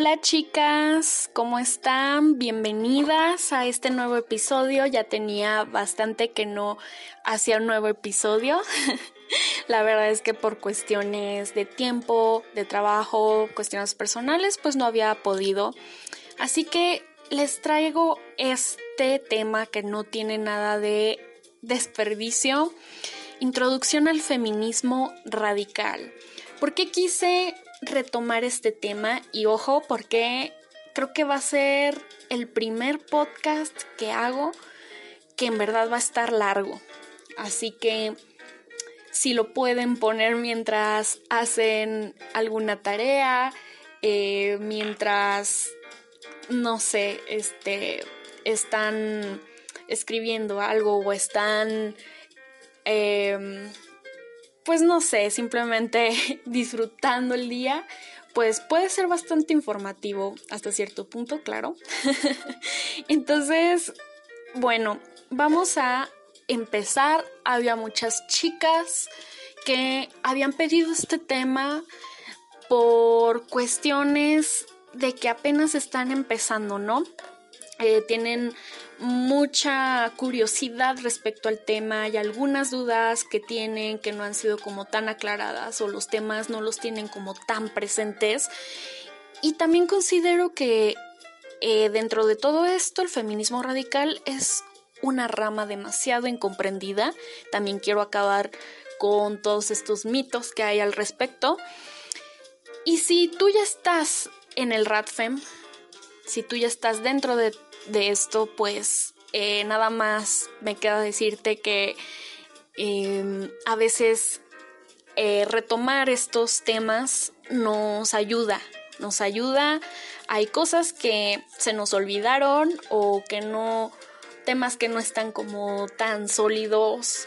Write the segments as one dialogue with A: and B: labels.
A: Hola chicas, ¿cómo están? Bienvenidas a este nuevo episodio. Ya tenía bastante que no hacía un nuevo episodio. La verdad es que por cuestiones de tiempo, de trabajo, cuestiones personales, pues no había podido. Así que les traigo este tema que no tiene nada de desperdicio. Introducción al feminismo radical. ¿Por qué quise retomar este tema? Y ojo, porque creo que va a ser el primer podcast que hago que en verdad va a estar largo. Así que si lo pueden poner mientras hacen alguna tarea, eh, mientras, no sé, este, están escribiendo algo o están Em, pues no sé, simplemente disfrutando el día, pues puede ser bastante informativo hasta cierto punto, claro. Entonces, bueno, vamos a empezar. Había muchas chicas que habían pedido este tema por cuestiones de que apenas están empezando, ¿no? Eh, tienen mucha curiosidad respecto al tema y algunas dudas que tienen que no han sido como tan aclaradas o los temas no los tienen como tan presentes. Y también considero que eh, dentro de todo esto el feminismo radical es una rama demasiado incomprendida. También quiero acabar con todos estos mitos que hay al respecto. Y si tú ya estás en el RADFEM, si tú ya estás dentro de de esto, pues eh, nada más me queda decirte que em, a veces eh, retomar estos temas nos ayuda, nos ayuda. Hay cosas que se nos olvidaron o que no, temas que no están como tan sólidos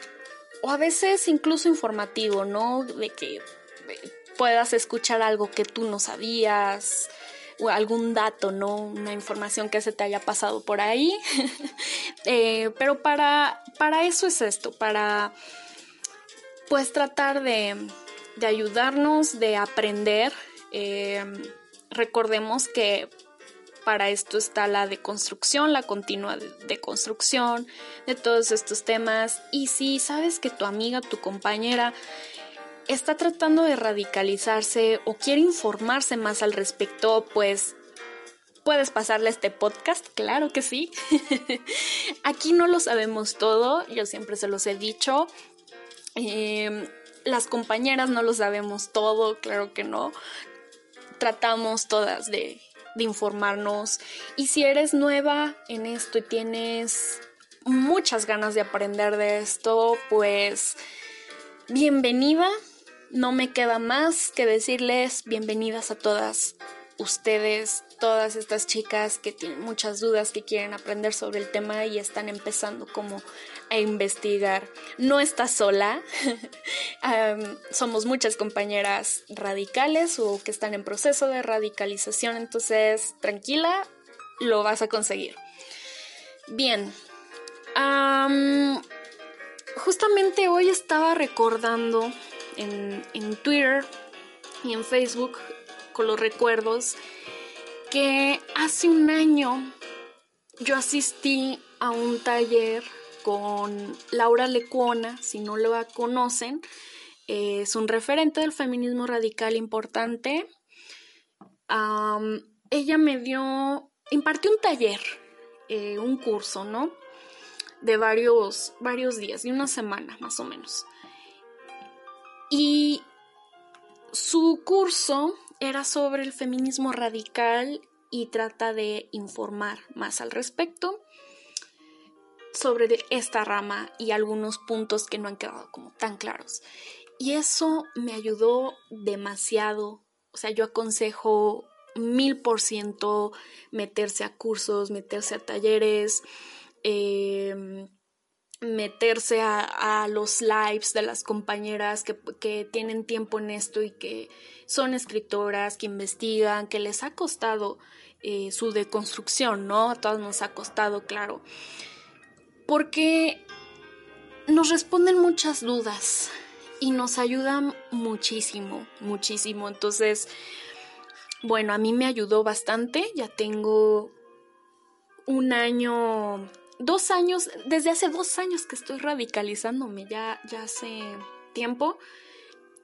A: o a veces incluso informativo, ¿no? De que puedas escuchar algo que tú no sabías algún dato, ¿no? Una información que se te haya pasado por ahí. Eh, pero para, para eso es esto, para pues tratar de, de ayudarnos, de aprender. Eh, recordemos que para esto está la deconstrucción, la continua deconstrucción de todos estos temas. Y si sabes que tu amiga, tu compañera está tratando de radicalizarse o quiere informarse más al respecto, pues puedes pasarle este podcast, claro que sí. Aquí no lo sabemos todo, yo siempre se los he dicho. Em, las compañeras no lo sabemos todo, claro que no. Tratamos todas de, de informarnos. Y si eres nueva en esto y tienes muchas ganas de aprender de esto, pues bienvenida no me queda más que decirles bienvenidas a todas ustedes, todas estas chicas que tienen muchas dudas, que quieren aprender sobre el tema y están empezando como a investigar. No estás sola, somos muchas compañeras radicales o que están en proceso de radicalización, entonces tranquila, lo vas a conseguir. Bien, justamente hoy estaba recordando en, Twitter y en Facebook con los recuerdos que hace un año yo asistí a un taller con Laura Lecuona, si no lo conocen, es un referente del feminismo radical importante. ella me dio, impartió un taller, eh, un curso, ¿no? De varios, varios días, de una semana más o menos. Y su curso era sobre el feminismo radical y trata de informar más al respecto sobre esta rama y algunos puntos que no han quedado como tan claros. Y eso me ayudó demasiado. O sea, yo aconsejo mil por ciento meterse a cursos, meterse a talleres. Eh, meterse a, los lives de las compañeras que, tienen tiempo en esto y que son escritoras, que investigan, que les ha costado eh, su deconstrucción, ¿no? A todas nos ha costado, claro. Porque nos responden muchas dudas y nos ayudan muchísimo, muchísimo. Entonces, bueno, a mí me ayudó bastante, ya tengo un año, dos años, desde hace dos años que estoy radicalizándome, ya, ya hace tiempo,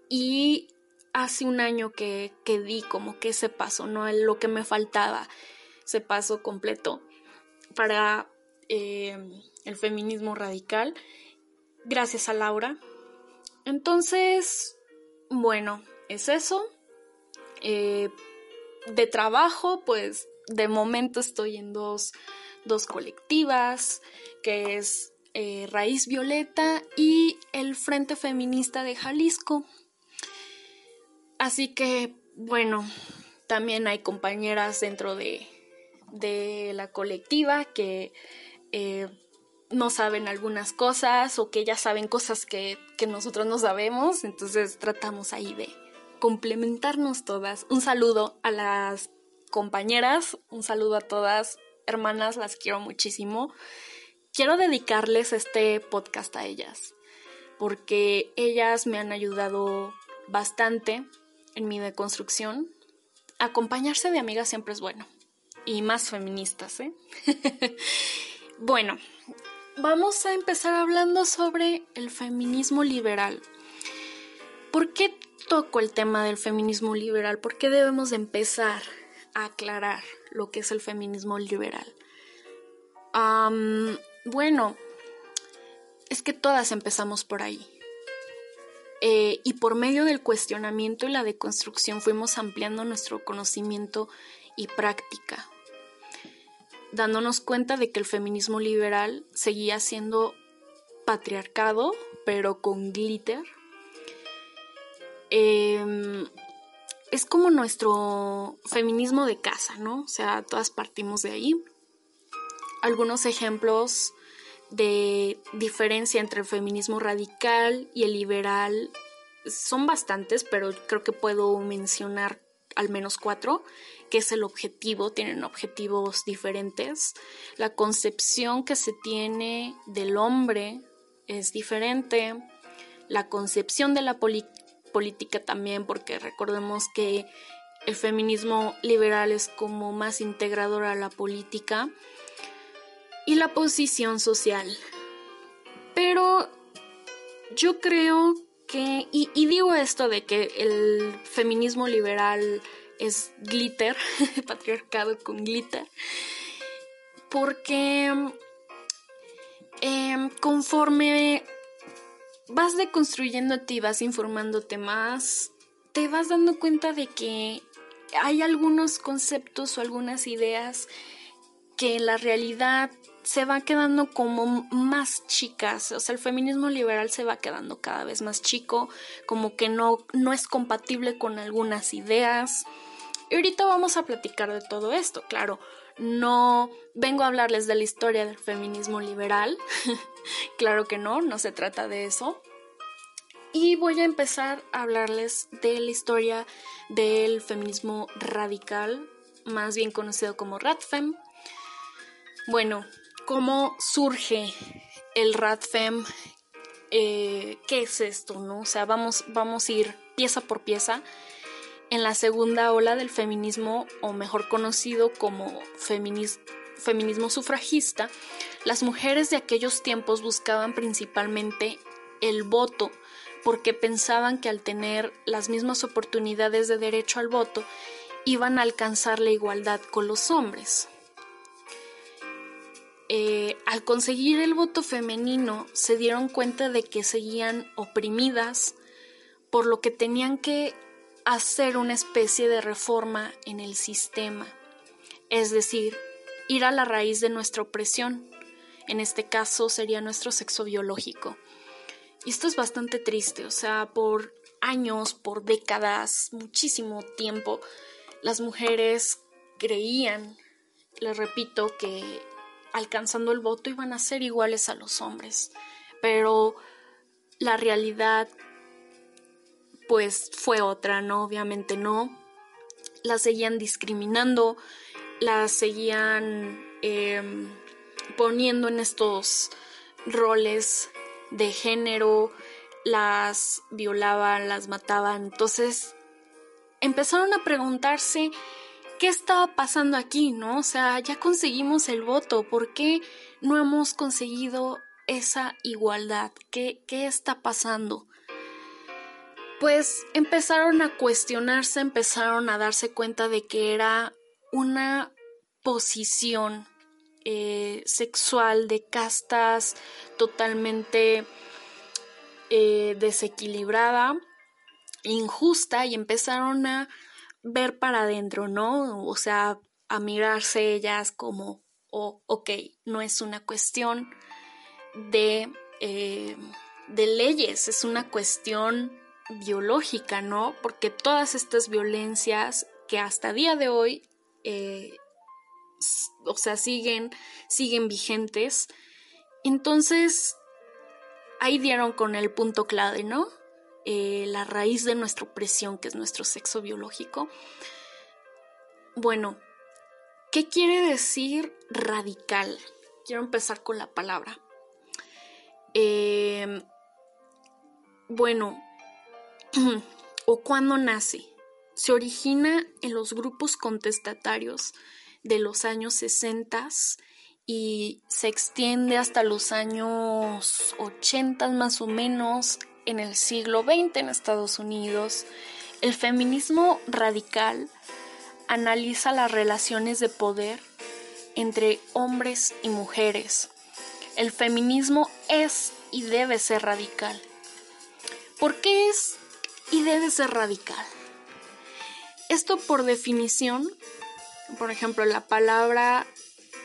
A: y hace un año que, que di como que ese paso, ¿no? Lo que me faltaba, ese paso completo para eh, el feminismo radical, gracias a Laura. Entonces, bueno, es eso. Eh, de trabajo, pues de momento estoy en dos, colectivas, que es eh, Raíz Violeta y el Frente Feminista de Jalisco. Así que, bueno, también hay compañeras dentro de, de la colectiva que eh, no saben algunas cosas o que ya saben cosas que, que nosotros no sabemos, entonces tratamos ahí de, complementarnos todas. Un saludo a las compañeras, un saludo a todas, hermanas, las quiero muchísimo. Quiero dedicarles este podcast a ellas, porque ellas me han ayudado bastante en mi deconstrucción. Acompañarse de amigas siempre es bueno, y más feministas, ¿eh? bueno, vamos a empezar hablando sobre el feminismo liberal. ¿Por qué toco el tema del feminismo liberal, ¿por qué debemos empezar aclarar lo que es el feminismo liberal? bueno, es que todas empezamos por ahí. Eh, y por medio del cuestionamiento y la deconstrucción fuimos ampliando nuestro conocimiento y práctica, dándonos cuenta de que el feminismo liberal seguía siendo patriarcado, pero con glitter, Em, es como nuestro feminismo de casa, ¿no? O sea, todas partimos de ahí. Algunos ejemplos de diferencia entre el feminismo radical y el liberal son bastantes, pero creo que puedo mencionar al menos cuatro, que es el objetivo, tienen objetivos diferentes. La concepción que se tiene del hombre es diferente. La concepción de la, política también, porque recordemos que el feminismo liberal es como más integrador a la política y la posición social. Pero yo creo que, y, digo esto de que el feminismo liberal es glitter, patriarcado con glitter, porque em, conforme vas deconstruyéndote y vas informándote más, te vas dando cuenta de que hay algunos conceptos o algunas ideas que en la realidad se van quedando como más chicas, o sea, el feminismo liberal se va quedando cada vez más chico, como que no, no es compatible con algunas ideas. Y ahorita vamos a platicar de todo esto, claro, no vengo a hablarles de la historia del feminismo liberal, claro que no, no se trata de eso. Y voy a empezar a hablarles de la historia del feminismo radical, más bien conocido como Radfem. Bueno, ¿cómo surge el Radfem? Eh, ¿Qué es esto? ¿no? O sea, vamos, vamos a ir pieza por pieza en la segunda ola del feminismo, o mejor conocido como feminismo sufragista, las mujeres de aquellos tiempos buscaban principalmente el voto porque pensaban que al tener las mismas oportunidades de derecho al voto iban a alcanzar la igualdad con los hombres. Eh, al conseguir el voto femenino se dieron cuenta de que seguían oprimidas, por lo que tenían que hacer una especie de reforma en el sistema, es decir, ir a la raíz de nuestra opresión, en este caso sería nuestro sexo biológico. Y esto es bastante triste, o sea, por años, por décadas, muchísimo tiempo, las mujeres creían, les repito, que alcanzando el voto iban a ser iguales a los hombres, pero la realidad pues fue otra, ¿no? Obviamente no. Las seguían discriminando, las seguían em, poniendo en estos roles de género, las violaban, las mataban. Entonces empezaron a preguntarse ¿qué estaba pasando aquí, no? O sea, ya conseguimos el voto, ¿por qué no hemos conseguido esa igualdad? ¿Qué, qué está pasando? Pues empezaron a cuestionarse, empezaron a darse cuenta de que era una posición eh, sexual de castas totalmente eh, desequilibrada, injusta y empezaron a ver para adentro, ¿no? O sea, a mirarse ellas como, oh, ok, no es una cuestión de, eh, de leyes, es una cuestión biológica, ¿no? Porque todas estas violencias que hasta día de hoy, eh, o sea, siguen, siguen vigentes. Entonces, ahí dieron con el punto clave, ¿no? Eh, la raíz de nuestra opresión, que es nuestro sexo biológico. Bueno, ¿qué quiere decir radical? Quiero empezar con la palabra. Em, bueno, o cuándo nace. Se origina en los grupos contestatarios de los años 60 y se extiende hasta los años 80 más o menos en el siglo XX en Estados Unidos, el feminismo radical analiza las relaciones de poder entre hombres y mujeres. El feminismo es y debe ser radical. ¿Por qué es y debe ser radical? Esto por definición, por ejemplo, la palabra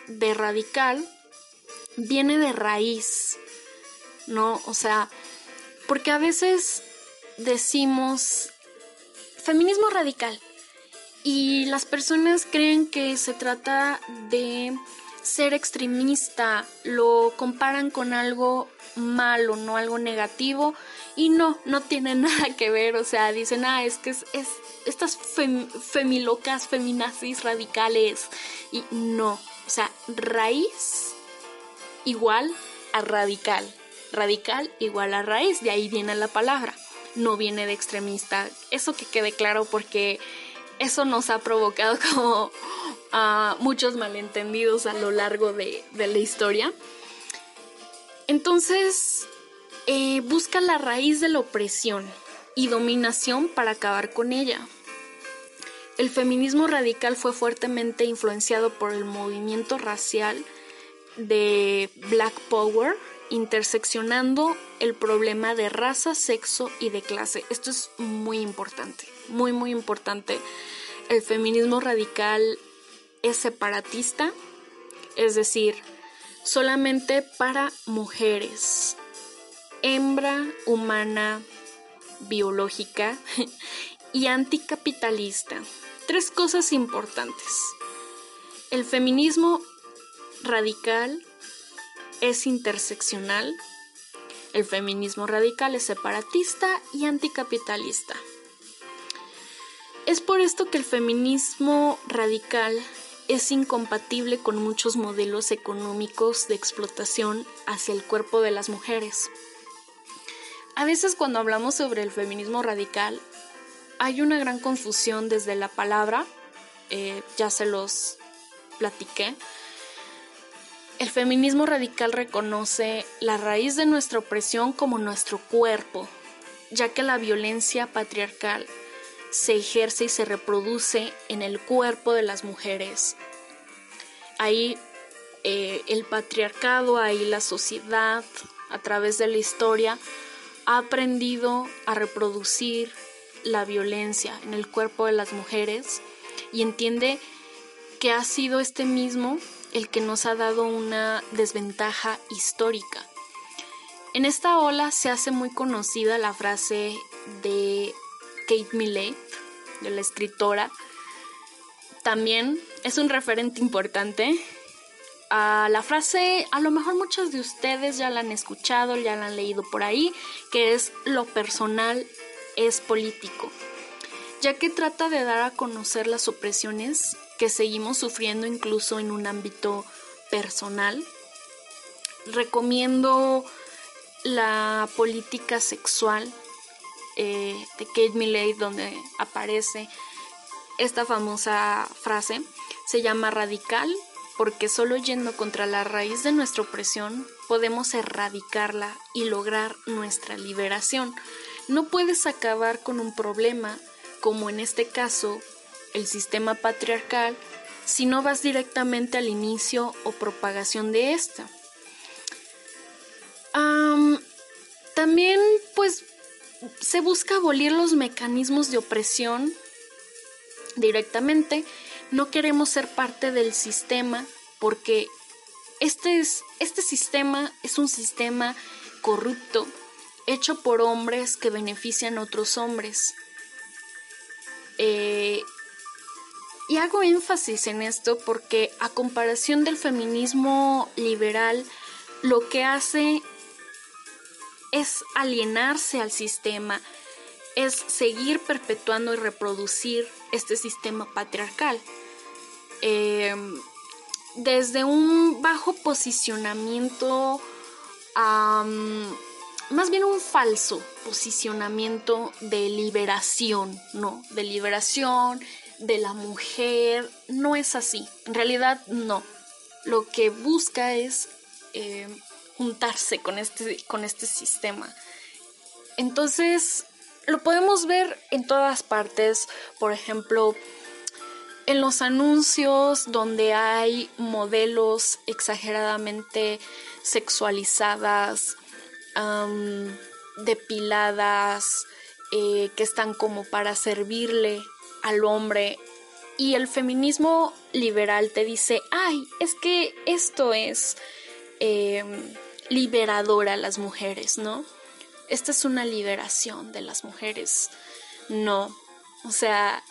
A: de radical viene de raíz, ¿no? O sea, porque a veces decimos feminismo radical y las personas creen que se trata de ser extremista, lo comparan con algo malo, no algo negativo y no, no tiene nada que ver, o sea, dicen, ah, es que es, estas femilocas, feminazis radicales y no, o sea, raíz igual a radical radical igual a raíz, de ahí viene la palabra, no viene de extremista. Eso que quede claro porque eso nos ha provocado como muchos malentendidos a lo largo de, la historia. Entonces, eh, busca la raíz de la opresión y dominación para acabar con ella. El feminismo radical fue fuertemente influenciado por el movimiento racial de Black Power interseccionando el problema de raza, sexo y de clase. Esto es muy importante, muy, muy importante. El feminismo radical es separatista, es decir, solamente para mujeres, hembra, humana, biológica y anticapitalista. Tres cosas importantes. El feminismo radical es interseccional, el feminismo radical es separatista y anticapitalista. Es por esto que el feminismo radical es incompatible con muchos modelos económicos de explotación hacia el cuerpo de las mujeres. A veces cuando hablamos sobre el feminismo radical hay una gran confusión desde la palabra, eh, ya se los platiqué, el feminismo radical reconoce la raíz de nuestra opresión como nuestro cuerpo, ya que la violencia patriarcal se ejerce y se reproduce en el cuerpo de las mujeres. Ahí eh, el patriarcado, ahí la sociedad, a través de la historia, ha aprendido a reproducir la violencia en el cuerpo de las mujeres y entiende que ha sido este mismo el que nos ha dado una desventaja histórica. En esta ola se hace muy conocida la frase de Kate Millett, de la escritora. También es un referente importante. La frase, a lo mejor muchos de ustedes ya la han escuchado, ya la han leído por ahí, que es lo personal es político, ya que trata de dar a conocer las opresiones que seguimos sufriendo incluso en un ámbito personal. Recomiendo la política sexual eh, de Kate Milley donde aparece esta famosa frase se llama radical porque solo yendo contra la raíz de nuestra opresión podemos erradicarla y lograr nuestra liberación. No puedes acabar con un problema, como en este caso el sistema patriarcal, si no vas directamente al inicio o propagación de esta. también pues se busca abolir los mecanismos de opresión directamente. No queremos ser parte del sistema porque este, es, este sistema es un sistema corrupto hecho por hombres que benefician a otros hombres. Eh, y hago énfasis en esto porque a comparación del feminismo liberal, lo que hace es alienarse al sistema, es seguir perpetuando y reproducir este sistema patriarcal. Em, desde un bajo posicionamiento, más bien un falso posicionamiento de liberación, ¿no? De liberación de la mujer, no es así. En realidad, no. Lo que busca es em, juntarse con este, con este sistema. Entonces, lo podemos ver en todas partes, por ejemplo, en los anuncios donde hay modelos exageradamente sexualizadas, depiladas, eh, que están como para servirle al hombre. Y el feminismo liberal te dice, ay, es que esto es em, liberador a las mujeres, ¿no? Esta es una liberación de las mujeres. No, o sea,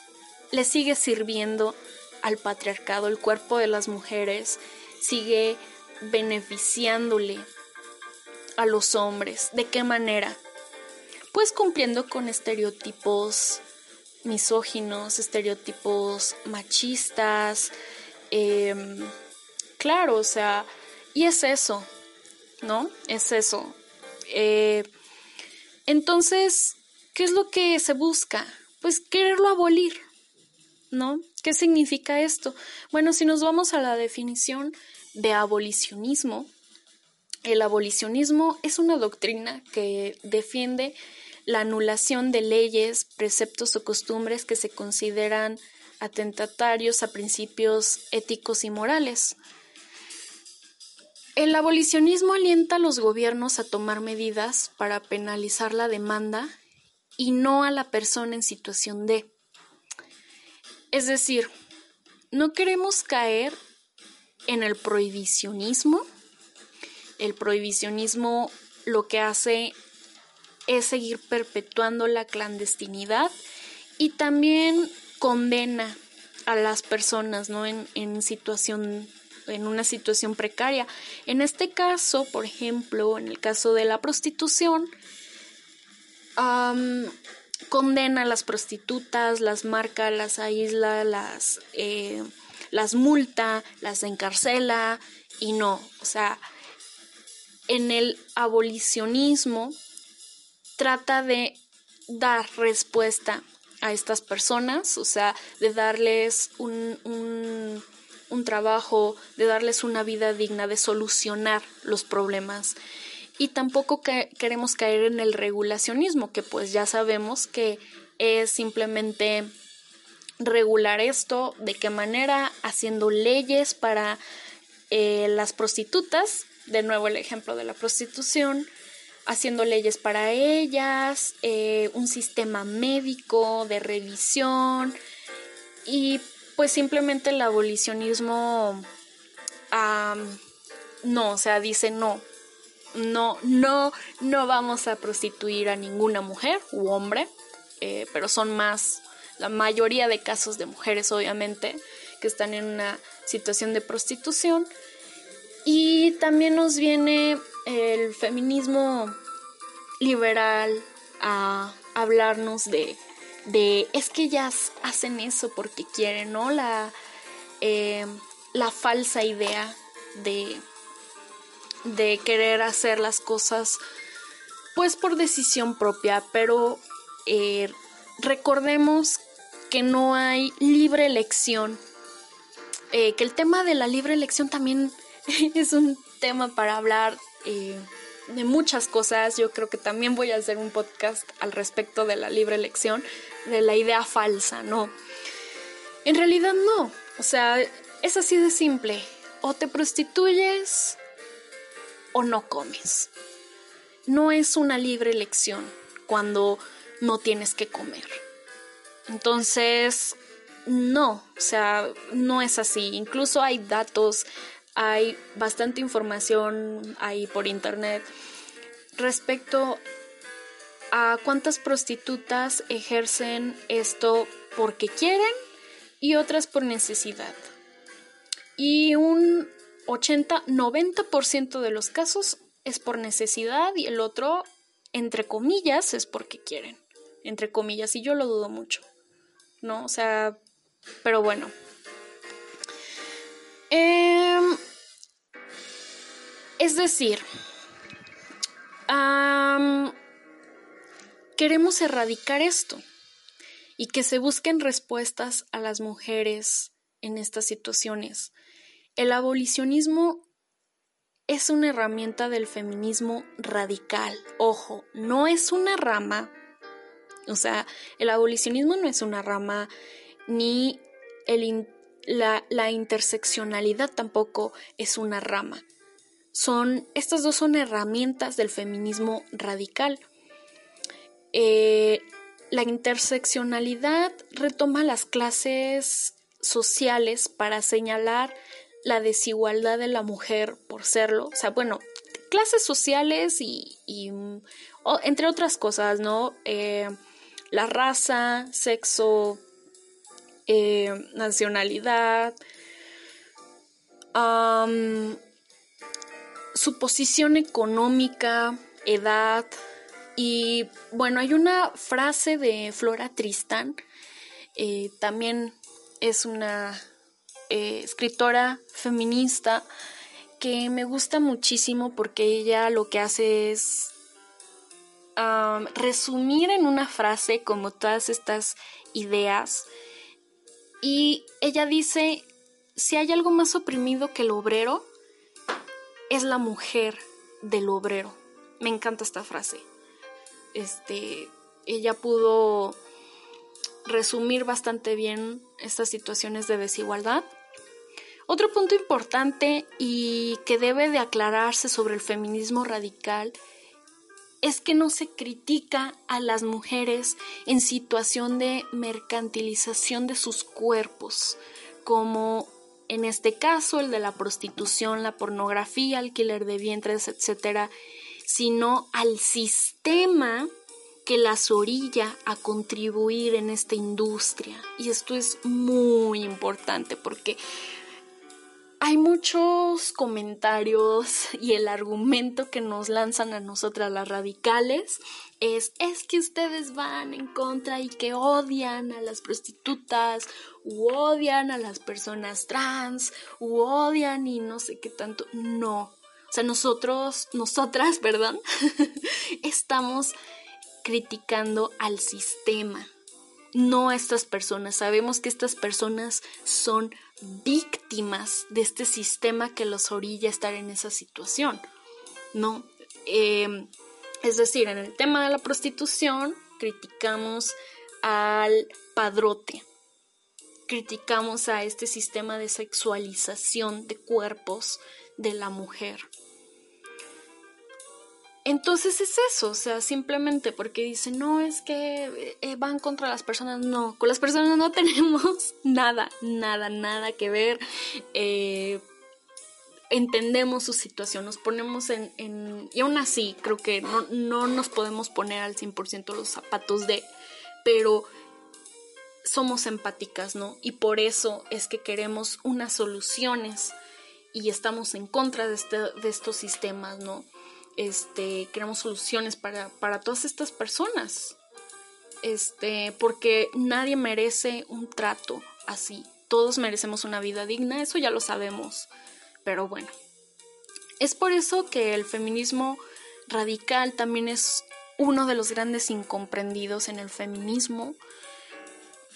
A: le sigue sirviendo al patriarcado, el cuerpo de las mujeres sigue beneficiándole a los hombres. ¿De qué manera? Pues cumpliendo con estereotipos misóginos, estereotipos machistas. Em, claro, o sea, y es eso, ¿no? Es eso. Eh, entonces, ¿qué es lo que se busca? Pues quererlo abolir, ¿no? ¿Qué significa esto? Bueno, si nos vamos a la definición de abolicionismo, el abolicionismo es una doctrina que defiende la anulación de leyes, preceptos o costumbres que se consideran atentatarios a principios éticos y morales. El abolicionismo alienta a los gobiernos a tomar medidas para penalizar la demanda y no a la persona en situación de. Es decir, no queremos caer en el prohibicionismo. El prohibicionismo lo que hace es seguir perpetuando la clandestinidad y también condena a las personas ¿no? en, en situación en una situación precaria. En este caso, por ejemplo, en el caso de la prostitución, condena a las prostitutas, las marca, las aísla, las, eh, las multa, las encarcela y no, o sea, en el abolicionismo trata de dar respuesta a estas personas, o sea, de darles un, un trabajo, de darles una vida digna, de solucionar los problemas. Y tampoco queremos caer en el regulacionismo, que pues ya sabemos que es simplemente regular esto, de qué manera, haciendo leyes para eh, las prostitutas, de nuevo el ejemplo de la prostitución, haciendo leyes para ellas, eh, un sistema médico de revisión y pues simplemente el abolicionismo no, o sea, dice no, no, no, no vamos a prostituir a ninguna mujer u hombre, eh, pero son más, la mayoría de casos de mujeres obviamente, que están en una situación de prostitución. Y también nos viene el feminismo liberal a hablarnos de de es que ellas hacen eso porque quieren, ¿no? La, eh, la falsa idea de, de querer hacer las cosas pues por decisión propia, pero eh, recordemos que no hay libre elección. Eh, que el tema de la libre elección también es un tema para hablar eh, de muchas cosas. Yo creo que también voy a hacer un podcast al respecto de la libre elección, de la idea falsa, ¿no? En realidad no. O sea, es así de simple. O te prostituyes o no comes. No es una libre elección cuando no tienes que comer. Entonces, no, o sea, no es así. Incluso hay datos, hay bastante información ahí por internet respecto a cuántas prostitutas ejercen esto porque quieren y otras por necesidad. Y un 80-90% de los casos es por necesidad y el otro, entre comillas, es porque quieren. Entre comillas, y yo lo dudo mucho. ¿No? O sea, pero bueno. Em, es decir, queremos erradicar esto y que se busquen respuestas a las mujeres en estas situaciones. El abolicionismo es una herramienta del feminismo radical. Ojo, no es una rama. O sea, el abolicionismo no es una rama ni la interseccionalidad tampoco es una rama. Son, estas dos son herramientas del feminismo radical. Eh, la interseccionalidad retoma las clases sociales para señalar la desigualdad de la mujer por serlo. O sea, bueno, clases sociales y, entre otras cosas, ¿no? Eh, la raza, sexo, eh, nacionalidad, su posición económica, edad. Y bueno, hay una frase de Flora Tristán, eh, también es una eh, escritora feminista que me gusta muchísimo porque ella lo que hace es resumir en una frase como todas estas ideas y ella dice, si hay algo más oprimido que el obrero, es la mujer del obrero. Me encanta esta frase. Este, ella pudo resumir bastante bien estas situaciones de desigualdad. Otro punto importante y que debe de aclararse sobre el feminismo radical es que no se critica a las mujeres en situación de mercantilización de sus cuerpos, como en este caso el de la prostitución, la pornografía, alquiler de vientres, etcétera, sino al sistema que las orilla a contribuir en esta industria. Y esto es muy importante porque hay muchos comentarios y el argumento que nos lanzan a nosotras las radicales es es que ustedes van en contra y que odian a las prostitutas u odian a las personas trans u odian y no sé qué tanto. No. O sea, nosotros, nosotras, perdón, estamos criticando al sistema, no a estas personas. Sabemos que estas personas son víctimas de este sistema que los orilla a estar en esa situación, ¿no? Em, es decir, en el tema de la prostitución criticamos al padrote, criticamos a este sistema de sexualización de cuerpos de la mujer. Entonces es eso, o sea, simplemente porque dicen, no, es que eh, van contra las personas, no, con las personas no tenemos nada, nada, nada que ver. Eh, entendemos su situación, nos ponemos en, en, y aún así creo que no, no nos podemos poner al 100% los zapatos de, pero somos empáticas, ¿no? Y por eso es que queremos unas soluciones y estamos en contra de, este, de estos sistemas, ¿no? Este, queremos soluciones para, para todas estas personas. Este, porque nadie merece un trato así. Todos merecemos una vida digna, eso ya lo sabemos. Pero bueno. Es por eso que el feminismo radical también es uno de los grandes incomprendidos en el feminismo.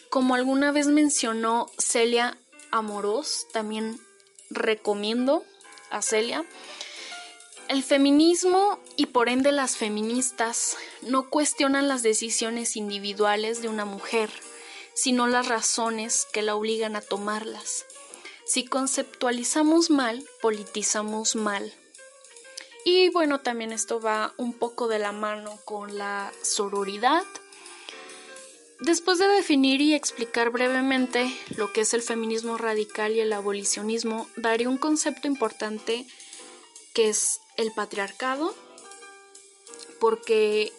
A: como alguna vez mencionó Celia Amorós, también recomiendo a Celia, el feminismo y por ende las feministas no cuestionan las decisiones individuales de una mujer, sino las razones que la obligan a tomarlas. Si conceptualizamos mal, politizamos mal. Y bueno, también esto va un poco de la mano con la sororidad. Después de definir y explicar brevemente lo que es el feminismo radical y el abolicionismo, daré un concepto importante que es el patriarcado, porque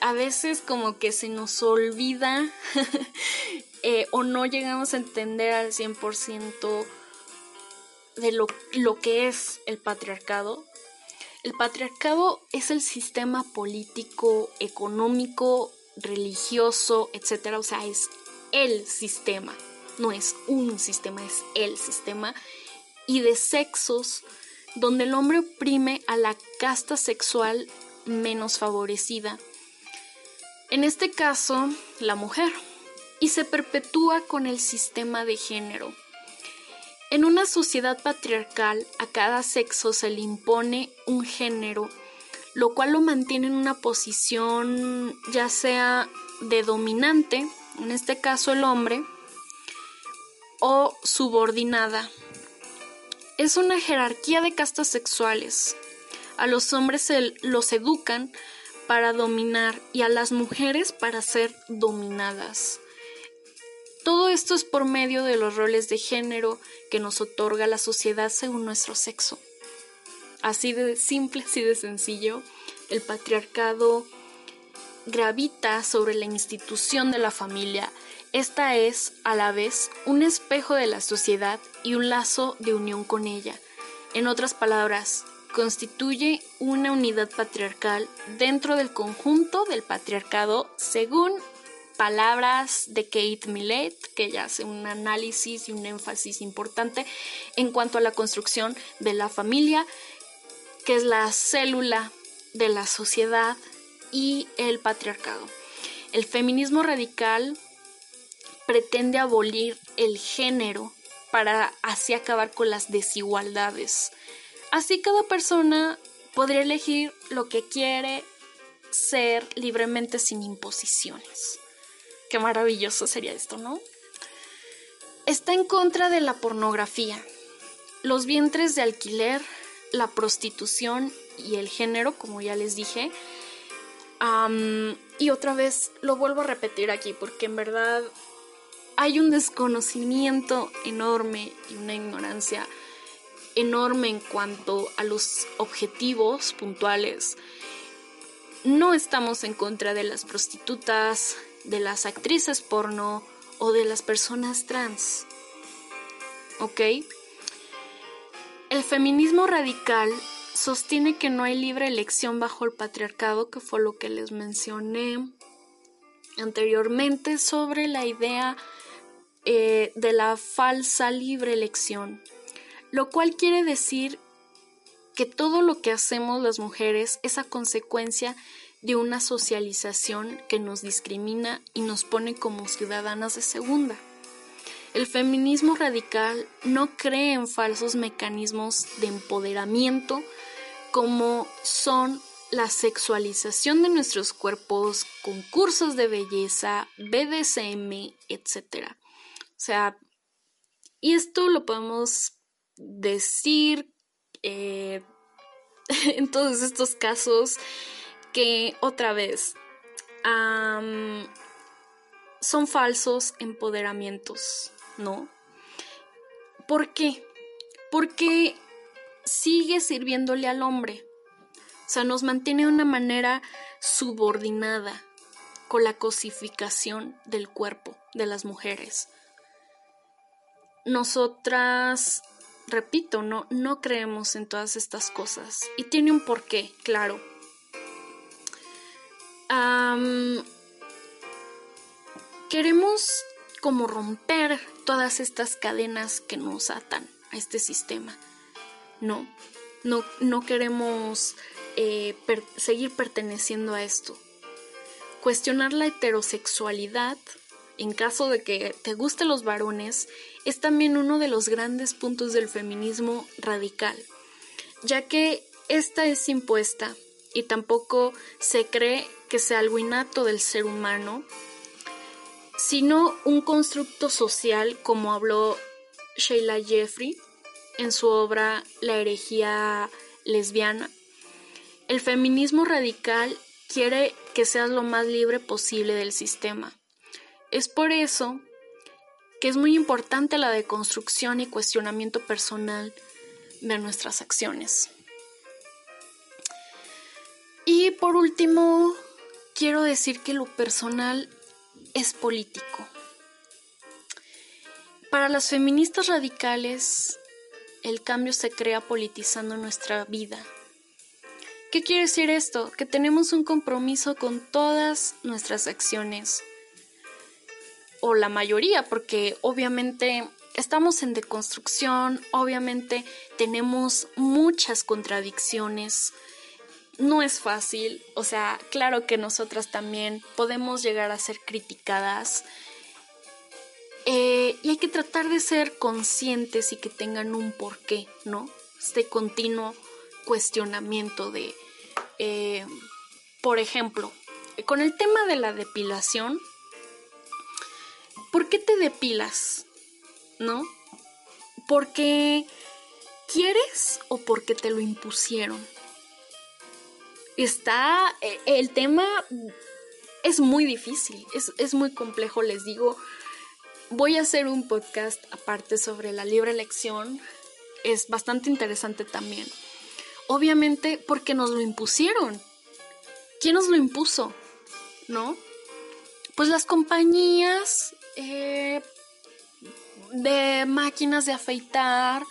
A: a veces como que se nos olvida eh, o no llegamos a entender al 100% de lo, lo que es el patriarcado. El patriarcado es el sistema político, económico, religioso, etcétera, o sea, es el sistema, no es un sistema, es el sistema y de sexos donde el hombre oprime a la casta sexual menos favorecida. En este caso, la mujer, y se perpetúa con el sistema de género. En una sociedad patriarcal, a cada sexo se le impone un género, lo cual lo mantiene en una posición ya sea de dominante, en este caso el hombre, o subordinada, es una jerarquía de castas sexuales. A los hombres se los educan para dominar y a las mujeres para ser dominadas. Todo esto es por medio de los roles de género que nos otorga la sociedad según nuestro sexo. Así de simple, así de sencillo, el patriarcado gravita sobre la institución de la familia esta es, a la vez, un espejo de la sociedad y un lazo de unión con ella. En otras palabras, constituye una unidad patriarcal dentro del conjunto del patriarcado según palabras de Kate Millett, que ya hace un análisis y un énfasis importante en cuanto a la construcción de la familia, que es la célula de la sociedad y el patriarcado. El feminismo radical pretende abolir el género para así acabar con las desigualdades. Así cada persona podría elegir lo que quiere ser libremente sin imposiciones. Qué maravilloso sería esto, ¿no? Está en contra de la pornografía, los vientres de alquiler, la prostitución y el género, como ya les dije. y otra vez lo vuelvo a repetir aquí porque en verdad hay un desconocimiento enorme y una ignorancia enorme en cuanto a los objetivos puntuales. No estamos en contra de las prostitutas, de las actrices porno o de las personas trans. ¿Ok? El feminismo radical sostiene que no hay libre elección bajo el patriarcado, que fue lo que les mencioné anteriormente sobre la idea eh, de la falsa libre elección, lo cual quiere decir que todo lo que hacemos las mujeres es a consecuencia de una socialización que nos discrimina y nos pone como ciudadanas de segunda. El feminismo radical no cree en falsos mecanismos de empoderamiento como son la sexualización de nuestros cuerpos, concursos de belleza, BDSM, etc. O sea, y esto lo podemos decir eh, en todos estos casos que otra vez son falsos empoderamientos, ¿no? ¿Por qué? Porque sigue sirviéndole al hombre. O sea, nos mantiene de una manera subordinada con la cosificación del cuerpo de las mujeres nosotras, repito, no, no creemos en todas estas cosas. Y tiene un porqué, claro. queremos como romper todas estas cadenas que nos atan a este sistema. No, no, no queremos eh, seguir perteneciendo a esto. Cuestionar la heterosexualidad en caso de que te gusten los varones, es también uno de los grandes puntos del feminismo radical, ya que esta es impuesta y tampoco se cree que sea algo innato del ser humano, sino un constructo social como habló Sheila Jeffrey en su obra La herejía lesbiana. El feminismo radical quiere que seas lo más libre posible del sistema. Es por eso que es muy importante la deconstrucción y cuestionamiento personal de nuestras acciones. Y por último, quiero decir que lo personal es político. Para las feministas radicales, el cambio se crea politizando nuestra vida. ¿Qué quiere decir esto? Que tenemos un compromiso con todas nuestras acciones, o la mayoría, porque obviamente estamos en deconstrucción, obviamente tenemos muchas contradicciones, no es fácil, o sea, claro que nosotras también podemos llegar a ser criticadas eh, y hay que tratar de ser conscientes y que tengan un porqué, ¿no? Este continuo cuestionamiento de, eh, por ejemplo, con el tema de la depilación, ¿por qué te depilas? ¿No? ¿Porque quieres o porque te lo impusieron? Está, eh, el tema es muy difícil, es, es muy complejo, les digo. Voy a hacer un podcast aparte sobre la libre elección. Es bastante interesante también. Obviamente porque nos lo impusieron. ¿Quién nos lo impuso? ¿No? Pues las compañías eh, de máquinas de afeitar,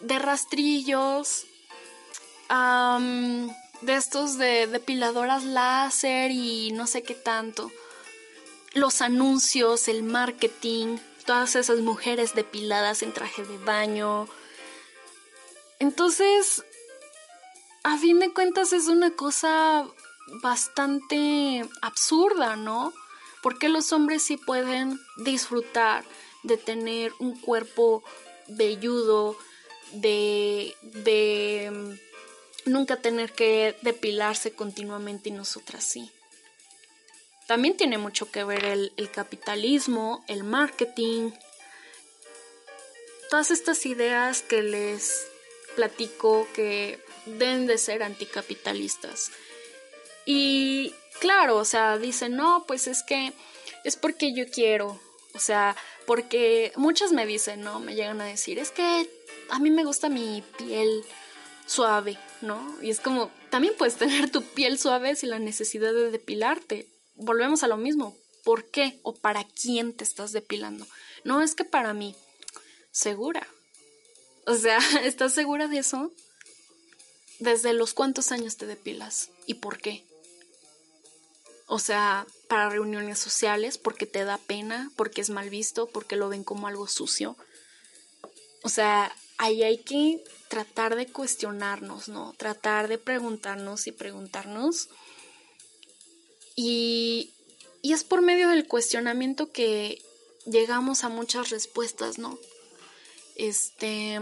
A: de rastrillos, de estos de depiladoras láser y no sé qué tanto. Los anuncios, el marketing, todas esas mujeres depiladas en traje de baño. Entonces, a fin de cuentas es una cosa bastante absurda, ¿no? ¿Por qué los hombres sí pueden disfrutar de tener un cuerpo velludo, de, de mm, nunca tener que depilarse continuamente y nosotras sí? También tiene mucho que ver el, el capitalismo, el marketing, todas estas ideas que les platico que deben de ser anticapitalistas. Y claro, o sea, dicen, no, pues es que es porque yo quiero, o sea, porque muchas me dicen, no, me llegan a decir, es que a mí me gusta mi piel suave, ¿no? Y es como, también puedes tener tu piel suave sin la necesidad de depilarte. Volvemos a lo mismo, ¿por qué o para quién te estás depilando? No es que para mí, segura. O sea, ¿estás segura de eso? ¿Desde los cuántos años te depilas? ¿Y por qué? O sea, para reuniones sociales, porque te da pena, porque es mal visto, porque lo ven como algo sucio. O sea, ahí hay que tratar de cuestionarnos, ¿no? Tratar de preguntarnos y preguntarnos. Y, y es por medio del cuestionamiento que llegamos a muchas respuestas, ¿no? Este,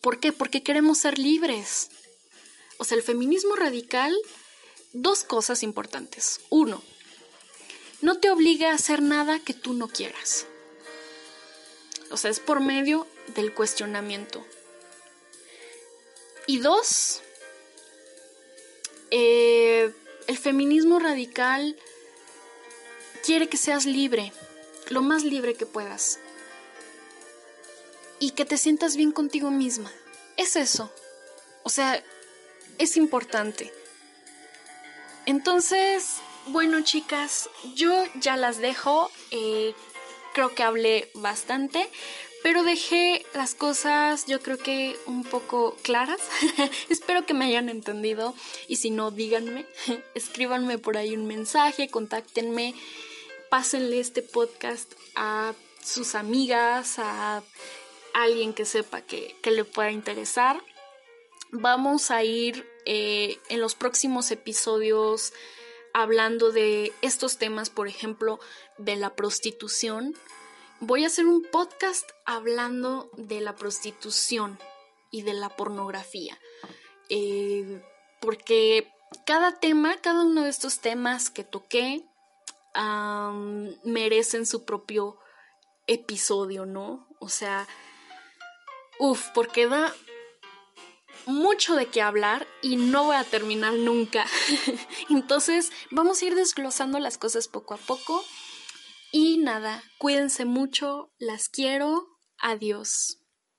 A: ¿por qué? Porque queremos ser libres. O sea, el feminismo radical dos cosas importantes. Uno, no te obliga a hacer nada que tú no quieras. O sea, es por medio del cuestionamiento. Y dos, eh, el feminismo radical quiere que seas libre, lo más libre que puedas. Y que te sientas bien contigo misma. Es eso. O sea, es importante. Entonces, bueno chicas, yo ya las dejo. Eh, creo que hablé bastante, pero dejé las cosas yo creo que un poco claras. Espero que me hayan entendido y si no, díganme, escríbanme por ahí un mensaje, contáctenme, pásenle este podcast a sus amigas, a alguien que sepa que, que le pueda interesar. Vamos a ir eh, en los próximos episodios hablando de estos temas, por ejemplo, de la prostitución. Voy a hacer un podcast hablando de la prostitución y de la pornografía. Eh, porque cada tema, cada uno de estos temas que toqué, merecen su propio episodio, ¿no? O sea, uff, porque da mucho de qué hablar y no voy a terminar nunca. Entonces, vamos a ir desglosando las cosas poco a poco. Y nada, cuídense mucho, las quiero, adiós.